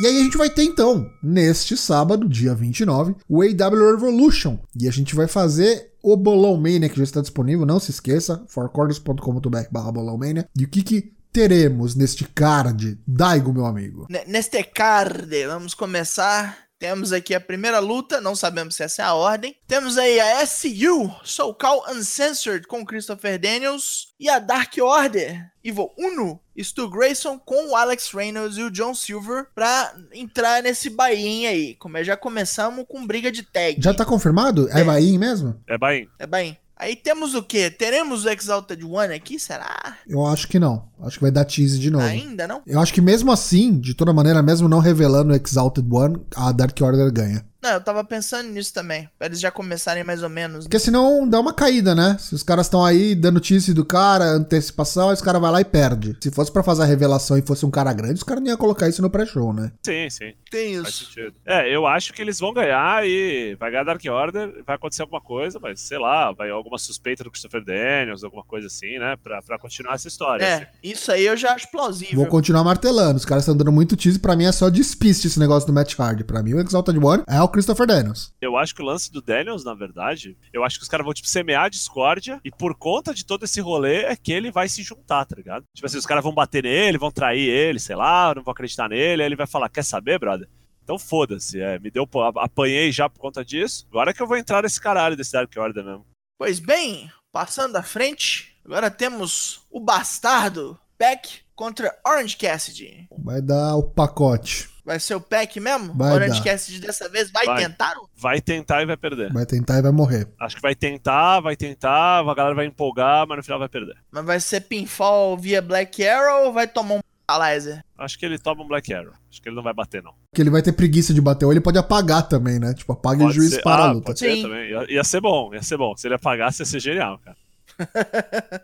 E aí a gente vai ter então, neste sábado, dia 29, o AW Revolution. E a gente vai fazer o Bolão Mania, que já está disponível, não se esqueça, forcordos.com.br barra Bolão. E o que que teremos neste card, Daigo, meu amigo? Ne- Neste card, vamos começar. Temos aqui a primeira luta, não sabemos se essa é a ordem. Temos aí a SU, Soul Call Uncensored com Christopher Daniels. E a Dark Order, Evil Uno, Stu Grayson com o Alex Reynolds e o John Silver pra entrar nesse bainha aí. Como é, já começamos com briga de tag. Já tá confirmado? É, É. Bahia mesmo? É bem. É bem. Aí temos o quê? Teremos o Exalted One aqui, será? Eu acho que não. Acho que vai dar tease de novo. Ainda não? Eu acho que mesmo assim, de toda maneira, mesmo não revelando o Exalted One, a Dark Order ganha. Não, eu tava pensando nisso também. Pra eles já começarem mais ou menos. Porque senão dá uma caída, né? Se os caras estão aí dando tease do cara, antecipação, aí os caras vai lá e perde. Se fosse pra fazer a revelação e fosse um cara grande, os caras não iam colocar isso no pré-show, né? Sim, sim. Tem Faz isso. sentido. É, eu acho que eles vão ganhar e vai ganhar Dark Order, vai acontecer alguma coisa, mas sei lá, vai alguma suspeita do Christopher Daniels, alguma coisa assim, né? Pra, pra continuar essa história. assim. É, isso aí eu já acho plausível. Vou continuar martelando. Os caras estão dando muito tease. Pra mim é só despiste esse negócio do Matt Hardy. Pra mim, o Exalted One é o Christopher Daniels. Eu acho que o lance do Daniels, na verdade, eu acho que os caras vão, tipo, semear a discórdia e por conta de todo esse rolê é que ele vai se juntar, tá ligado? Tipo assim, os caras vão bater nele, vão trair ele, sei lá, não vão acreditar nele, aí ele vai falar, quer saber, brother? Então foda-se, é, me deu, apanhei já por conta disso, agora que eu vou entrar nesse caralho desse Dark Order mesmo. Pois bem, Passando à frente, agora temos o bastardo Peck contra Orange Cassidy. Vai dar o pacote. Vai ser o Peck mesmo? Vai Orange dar. Cassidy dessa vez vai, Vai. tentar? Vai tentar e vai perder. Vai tentar e vai morrer. Acho que vai tentar, vai tentar, a galera vai empolgar, mas no final vai perder. Mas vai ser pinfall via Black Arrow ou vai tomar um Paralyzer? Acho que ele toma um Black Arrow. Acho que ele não vai bater, não. Porque ele vai ter preguiça de bater, ou ele pode apagar também, né? Tipo, apaga e o Pode juiz ser- para a ah, luta. Pode ser também. Ia, ia ser bom, ia ser bom. Se ele apagasse, ia ser genial, cara.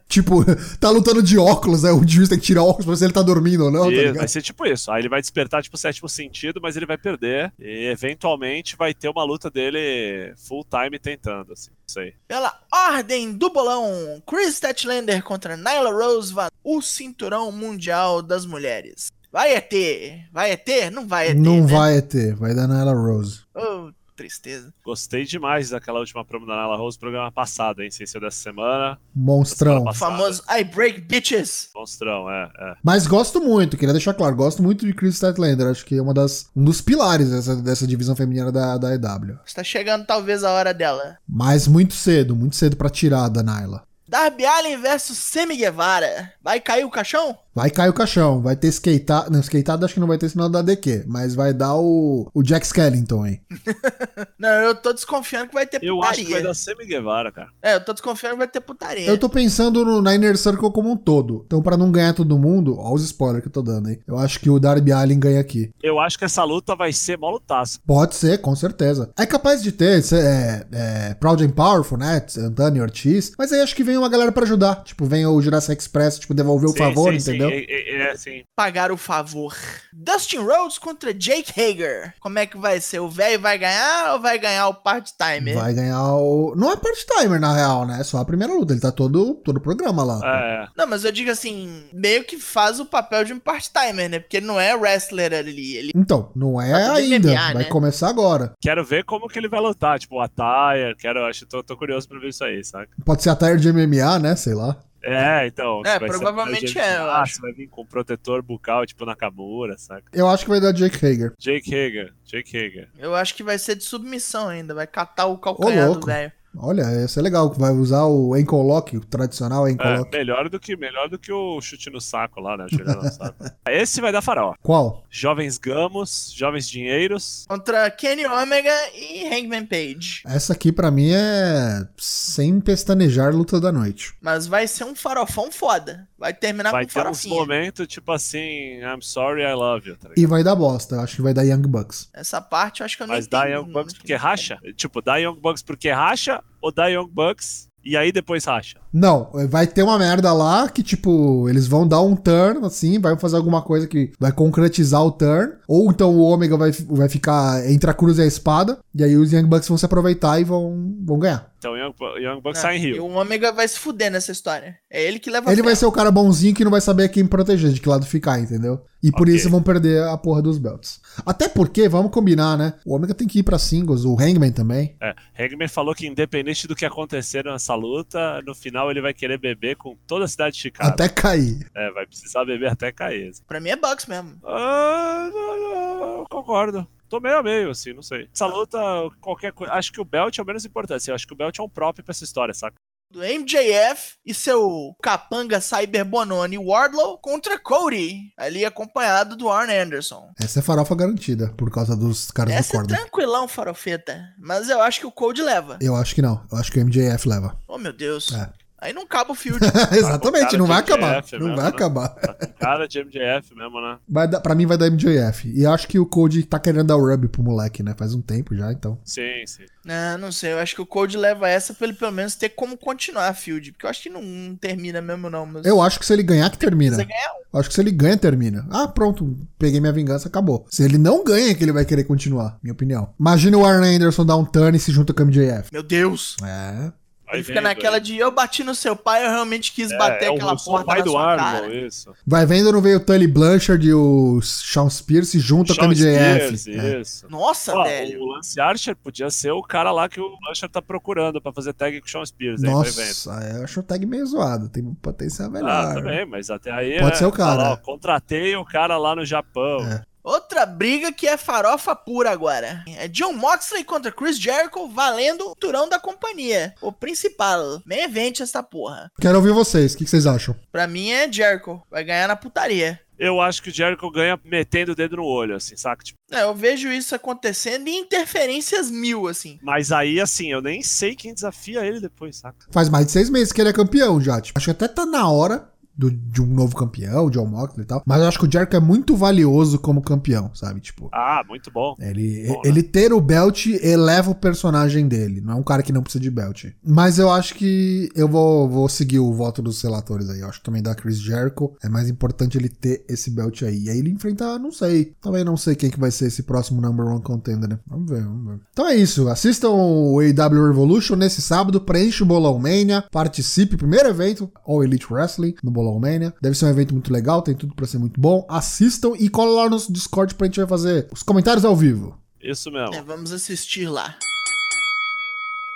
Tipo, tá lutando de óculos, né? O juiz tem que tirar óculos pra ver se ele tá dormindo ou não, tá vai ser tipo isso. Aí ele vai despertar, tipo, o sétimo sentido, mas ele vai perder. E eventualmente vai ter uma luta dele full time tentando, assim. Isso aí. Pela ordem do bolão, Chris Statlander contra Nyla Rose, o cinturão mundial das mulheres. Vai ter? Vai é ter? Não vai é ter, Não né? vai ter, vai dar Nyla Rose. Oh, tristeza. Gostei demais daquela última promo da Nala Rose, programa passado, hein? Sem ser dessa semana. Monstrão. O famoso I break bitches. Monstrão, é, é. Mas gosto muito, queria deixar claro, gosto muito de Chris Statlander. Acho que é uma das, um dos pilares dessa, dessa divisão feminina da, da EW. Está chegando talvez a hora dela. Mas muito cedo, muito cedo pra tirar da Nyla. Darby Allin versus Semi Guevara. Vai cair o caixão? Vai cair o caixão, vai ter skateado. Não, skateado acho que não vai ter sinal da DQ, mas vai dar o, o Jack Skellington, hein? Não, eu tô desconfiando que vai ter Eu putaria. acho que vai dar Semi Guevara, cara. É, eu tô desconfiando que vai ter putaria. Eu tô pensando no, na Inner Circle como um todo. Então, pra não ganhar todo mundo, ó os spoilers que eu tô dando, hein? Eu acho que o Darby Allin ganha aqui. Eu acho que essa luta vai ser mó lutaço. Pode ser, com certeza. É capaz de ter, cê- é, é, Proud and Powerful, né? Antônio Ortiz. Mas aí acho que vem uma galera pra ajudar. Tipo, vem o Jurassic Express, tipo, devolver o Sim, favor, sim, sim. entendeu? É, é, é, sim. Pagar o favor. Dustin Rhodes contra Jake Hager. Como é que vai ser? O velho vai ganhar ou vai ganhar o part-timer? Vai ganhar o. Não é part-timer, na real, né? É só a primeira luta. Ele tá todo, todo o programa lá. É, Não, mas eu digo assim, meio que faz o papel de um part-timer, né? Porque ele não é wrestler ali. Ele Então, não é Tá ainda. MMA, vai né? começar agora. quero ver como que ele vai lutar, tipo, o attire, quero, acho, tô, tô curioso pra ver isso aí, sabe? Pode ser a tire de MMA, né? Sei lá. É, então. É, vai ser provavelmente é, eu Ah, acho. você vai vir com protetor bucal, tipo, Nakamura, saca? Eu acho que vai dar Jake Hager. Jake Hager, Jake Hager. Eu acho que vai ser de submissão ainda. Vai catar o calcanhar louco. do velho. Olha, isso é legal. Vai usar o lock, o tradicional ankle É, melhor do que melhor do que o chute no saco lá, né? No saco. Esse vai dar farol. Qual? Jovens Gamos, Jovens Dinheiros. Contra Kenny Omega e Hangman Page. Essa aqui pra mim é sem pestanejar luta da noite. Mas vai ser um farofão foda. Vai terminar Vai com ter uns farofinha. momentos, tipo assim, I'm sorry, I love you, tá? E vai dar bosta. Eu acho que vai dar Young Bucks. Essa parte eu acho que eu nem Mas dá entendi Young Bucks porque racha? Tipo, dá Young Bucks porque racha ou dá Young Bucks e aí depois racha? Não, vai ter uma merda lá que, tipo, eles vão dar um turn, assim, vai fazer alguma coisa que vai concretizar o turn. Ou então o Ômega vai, vai ficar entre a cruz e a espada. E aí os Young Bucks vão se aproveitar e vão, vão ganhar. Então Young, Young Bucks Não, sai em E Rio. o Ômega vai se fuder nessa história. É ele que leva Ele vai ser o cara bonzinho que não vai saber quem proteger, de que lado ficar, entendeu? E por Ok. isso vão perder a porra dos belts. Até porque, vamos combinar, né? O Ômega tem que ir pra singles, o Hangman também. É, Hangman falou que independente do que acontecer nessa luta, no final ele vai querer beber com toda a cidade de Chicago. Até cair. É, vai precisar beber até cair. Pra mim é Bucks mesmo. Ah, não, não, eu concordo. Tô meio a meio, assim, não sei. Essa luta, qualquer coisa. Acho que o Belt é o menos importante. assim, eu acho que o Belt é um próprio pra essa história, saca? Do MJF e seu capanga Cyber Bononi Wardlow contra Cody. Ali acompanhado do Arn Anderson. Essa é farofa garantida, por causa dos caras do Essa é tranquilão, farofeta. Mas eu acho que o Cody leva. Eu acho que não. Eu acho que o MJF leva. Oh, meu Deus. É. Aí não cabe o field. Exatamente, cara não vai acabar. MJF Não mesmo, vai né? acabar. Tá cara de MJF mesmo, né? Vai dar, pra mim vai dar MJF. E acho que o Cody tá querendo dar o rub pro moleque, né? Faz um tempo já, então. Sim, sim. não, não sei. Eu acho que o Cody leva essa pra ele pelo menos ter como continuar a field. Porque eu acho que não, não termina mesmo, não. Mas Eu acho que se ele ganhar, que termina. Precisa ganhar. Eu Acho que se ele ganha, termina. Ah, pronto. Peguei minha vingança, acabou. Se ele não ganha, é que ele vai querer continuar. Minha opinião. Imagina o Arn Anderson dar um turn e se junta com o MJF. Meu Deus. É. Vai Ele fica vendo naquela aí. de eu bati no seu pai, eu realmente quis É, bater é aquela porta pai na do sua Arnold, cara. isso. Vai vendo, não veio o Tully Blanchard e o Sean Spears se juntam com o MJF. Spears, É. isso. Nossa, Ó, velho. o Lance Archer podia ser o cara lá que o Blanchard tá procurando pra fazer tag com o Sean Spears. aí. Nossa, eu acho o tag meio zoado. Tem um potencial melhor. Ah, também, mas até aí. Pode é, ser o cara. fala, ó, contratei o cara lá no Japão. É. Outra briga que é farofa pura agora. É John Moxley contra Chris Jericho valendo o turão da companhia. O principal. Main event essa porra. Quero ouvir vocês. O que que vocês acham? Pra mim é Jericho. Vai ganhar na putaria. Eu acho que o Jericho ganha metendo o dedo no olho, assim, saca? Tipo, É, eu vejo isso acontecendo em interferências mil, assim. mas aí, assim, eu nem sei quem desafia ele depois, saca? Faz mais de seis meses que ele é campeão já. Tipo, acho que até tá na hora do- de um novo campeão, John Moxley e tal. Mas eu acho que o Jericho é muito valioso como campeão, sabe? Tipo, Ah, muito bom. Ele, Bom, né? ele ter o belt eleva o personagem dele. Não é um cara que não precisa de belt. Mas eu acho que eu vou, vou seguir o voto dos relatores aí. Eu acho que também da Chris Jericho é mais importante ele ter esse belt aí. E aí ele enfrentar, não sei. Também não sei quem que vai ser esse próximo number one contender, né? Vamos ver, vamos ver. Então é isso. Assistam o AW Revolution nesse sábado. Preenche o Bolão Mania. Participe. Primeiro evento, All Elite Wrestling, no Bolão Mania. Deve ser um evento muito legal. Tem tudo pra ser muito bom. Assistam e cola lá no nosso Discord pra gente vai fazer os comentários ao vivo. Isso mesmo. É, vamos assistir lá.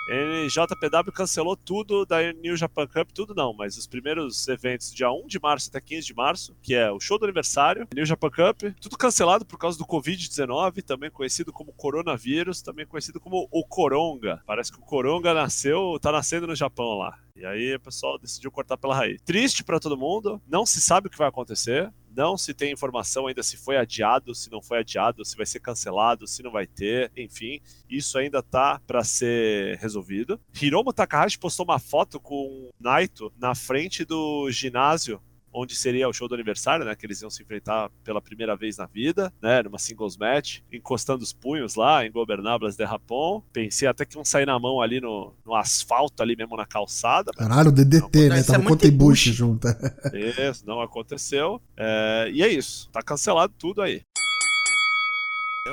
NJPW cancelou tudo da New Japan Cup, tudo não, mas os primeiros eventos dia 1 de março até 15 de março, que é o show do aniversário, New Japan Cup, tudo cancelado por causa do Covid-19, também conhecido como coronavírus, também conhecido como o Coronga. Parece que o Coronga nasceu, tá nascendo no Japão lá. E aí o pessoal decidiu cortar pela raiz. Triste pra todo mundo, não se sabe o que vai acontecer. Não se tem informação ainda se foi adiado, se não foi adiado, se vai ser cancelado, se não vai ter, enfim, isso ainda tá para ser resolvido. Hiromu Takahashi postou uma foto com o Naito na frente do ginásio onde seria o show do aniversário, né? Que eles iam se enfrentar pela primeira vez na vida, né? Numa singles match, encostando os punhos lá em Gobernablas de Rapon. Pensei até que iam sair na mão ali no, no asfalto, ali mesmo na calçada. Caralho, o DDT, Não, né? isso é Tava com muito o Bush Ibushi. junto. Isso, não aconteceu. É, e é isso. Tá cancelado tudo aí.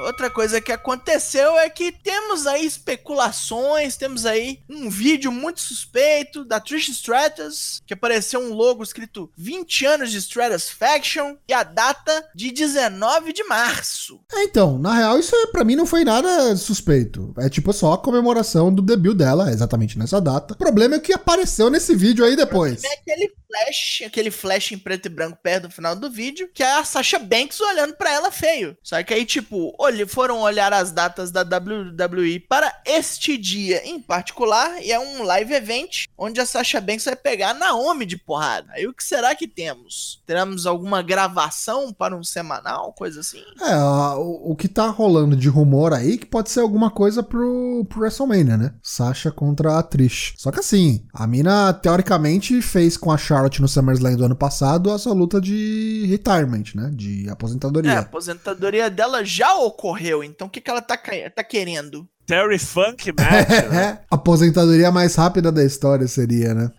Outra coisa que aconteceu é que temos aí especulações, temos aí um vídeo muito suspeito da Trish Stratus, que apareceu um logo escrito 20 anos de Stratus Faction e a data de 19 de março. É, então, na real, isso pra mim não foi nada suspeito. É tipo só a comemoração do debut dela, exatamente nessa data. O problema é o que apareceu nesse vídeo aí depois. É aquele flash, aquele flash em preto e branco perto do final do vídeo, que é a Sasha Banks olhando pra ela feio. Só que aí, tipo, olhe- foram olhar as datas da WWE para este dia em particular, e é um live event onde a Sasha Banks vai pegar a Naomi de porrada. Aí o que será que temos? Teremos alguma gravação para um semanal, coisa assim? É, o, o que tá rolando de rumor aí que pode ser alguma coisa pro, pro WrestleMania, né? Sasha contra a Trish. Só que assim, a mina teoricamente fez com a Charlotte no SummerSlam do ano passado a sua luta de retirement, né? De É, a aposentadoria. aposentadoria dela já ocorreu, então o que, que ela tá, tá querendo? Terry Funk Match, né? Aposentadoria mais rápida da história seria, né?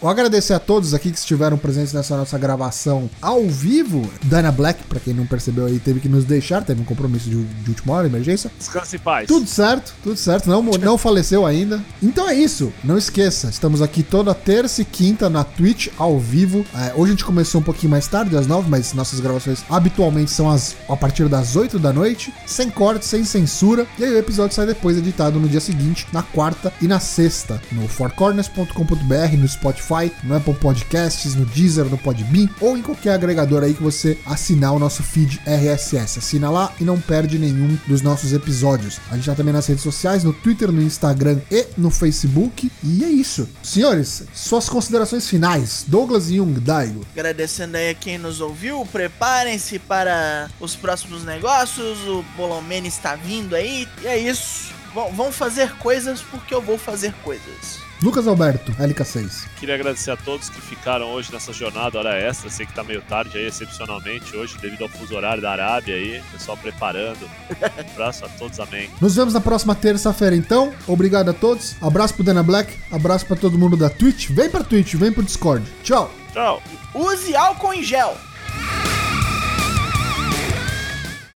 Vou agradecer a todos aqui que estiveram presentes nessa nossa gravação ao vivo. Dana Black, pra quem não percebeu aí, teve que nos deixar, teve um compromisso de, de última hora, emergência. Descanse em paz. Tudo certo, tudo certo. Não, não faleceu ainda. Então é isso. Não esqueça, estamos aqui toda terça e quinta na Twitch ao vivo. É, hoje a gente começou um pouquinho mais tarde, às nove, mas nossas gravações habitualmente são as, a partir das 8 da noite, sem corte, sem censura. E aí o episódio sai depois editado no dia seguinte, na quarta e na sexta, no fourcorners.com.br, no Spotify, no Apple Podcasts, no Deezer, no Podbean ou em qualquer agregador aí que você assinar o nosso feed RSS. Assina lá e não perde nenhum dos nossos episódios. A gente tá também nas redes sociais, no Twitter, no Instagram e no Facebook. E é isso. Senhores, suas considerações finais. Douglas Jung, Daigo. Agradecendo aí a quem nos ouviu, preparem-se para os próximos negócios, o Bolomene está vindo aí, e é isso. Vão fazer coisas porque eu vou fazer coisas. Lucas Alberto, LK6. Queria agradecer a todos que ficaram hoje nessa jornada hora extra. Sei que tá meio tarde aí, excepcionalmente, hoje, devido ao fuso horário da Arábia aí. Pessoal preparando. abraço a todos, amém. Nos vemos na próxima terça-feira, então. Obrigado a todos. Abraço pro Dana Black. Abraço pra todo mundo da Twitch. Vem pra Twitch, vem pro Discord. Tchau. Tchau. Use álcool em gel.